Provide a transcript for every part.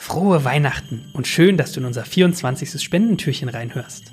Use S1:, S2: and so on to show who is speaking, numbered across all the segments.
S1: Frohe Weihnachten und schön, dass du in unser 24. Spendentürchen reinhörst.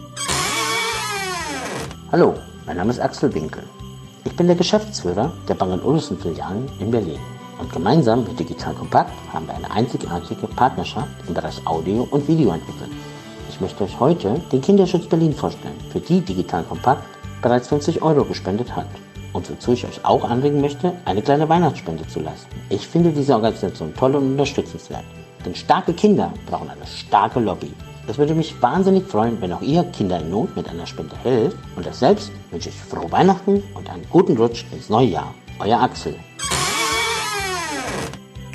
S2: Hallo, mein Name ist Axel Winkel. Ich bin der Geschäftsführer der Bang Olufsen Filialen in Berlin. Und gemeinsam mit Digital Kompakt haben wir eine einzigartige Partnerschaft im Bereich Audio und Video entwickelt. Ich möchte euch heute den Kinderschutz Berlin vorstellen, für die Digital Kompakt bereits 50 Euro gespendet hat. Und wozu ich euch auch anregen möchte, eine kleine Weihnachtsspende zu leisten. Ich finde diese Organisation toll und unterstützenswert. Denn starke Kinder brauchen eine starke Lobby. Es würde mich wahnsinnig freuen, wenn auch ihr Kinder in Not mit einer Spende helft. Und das selbst wünsche ich frohe Weihnachten und einen guten Rutsch ins neue Jahr. Euer Axel.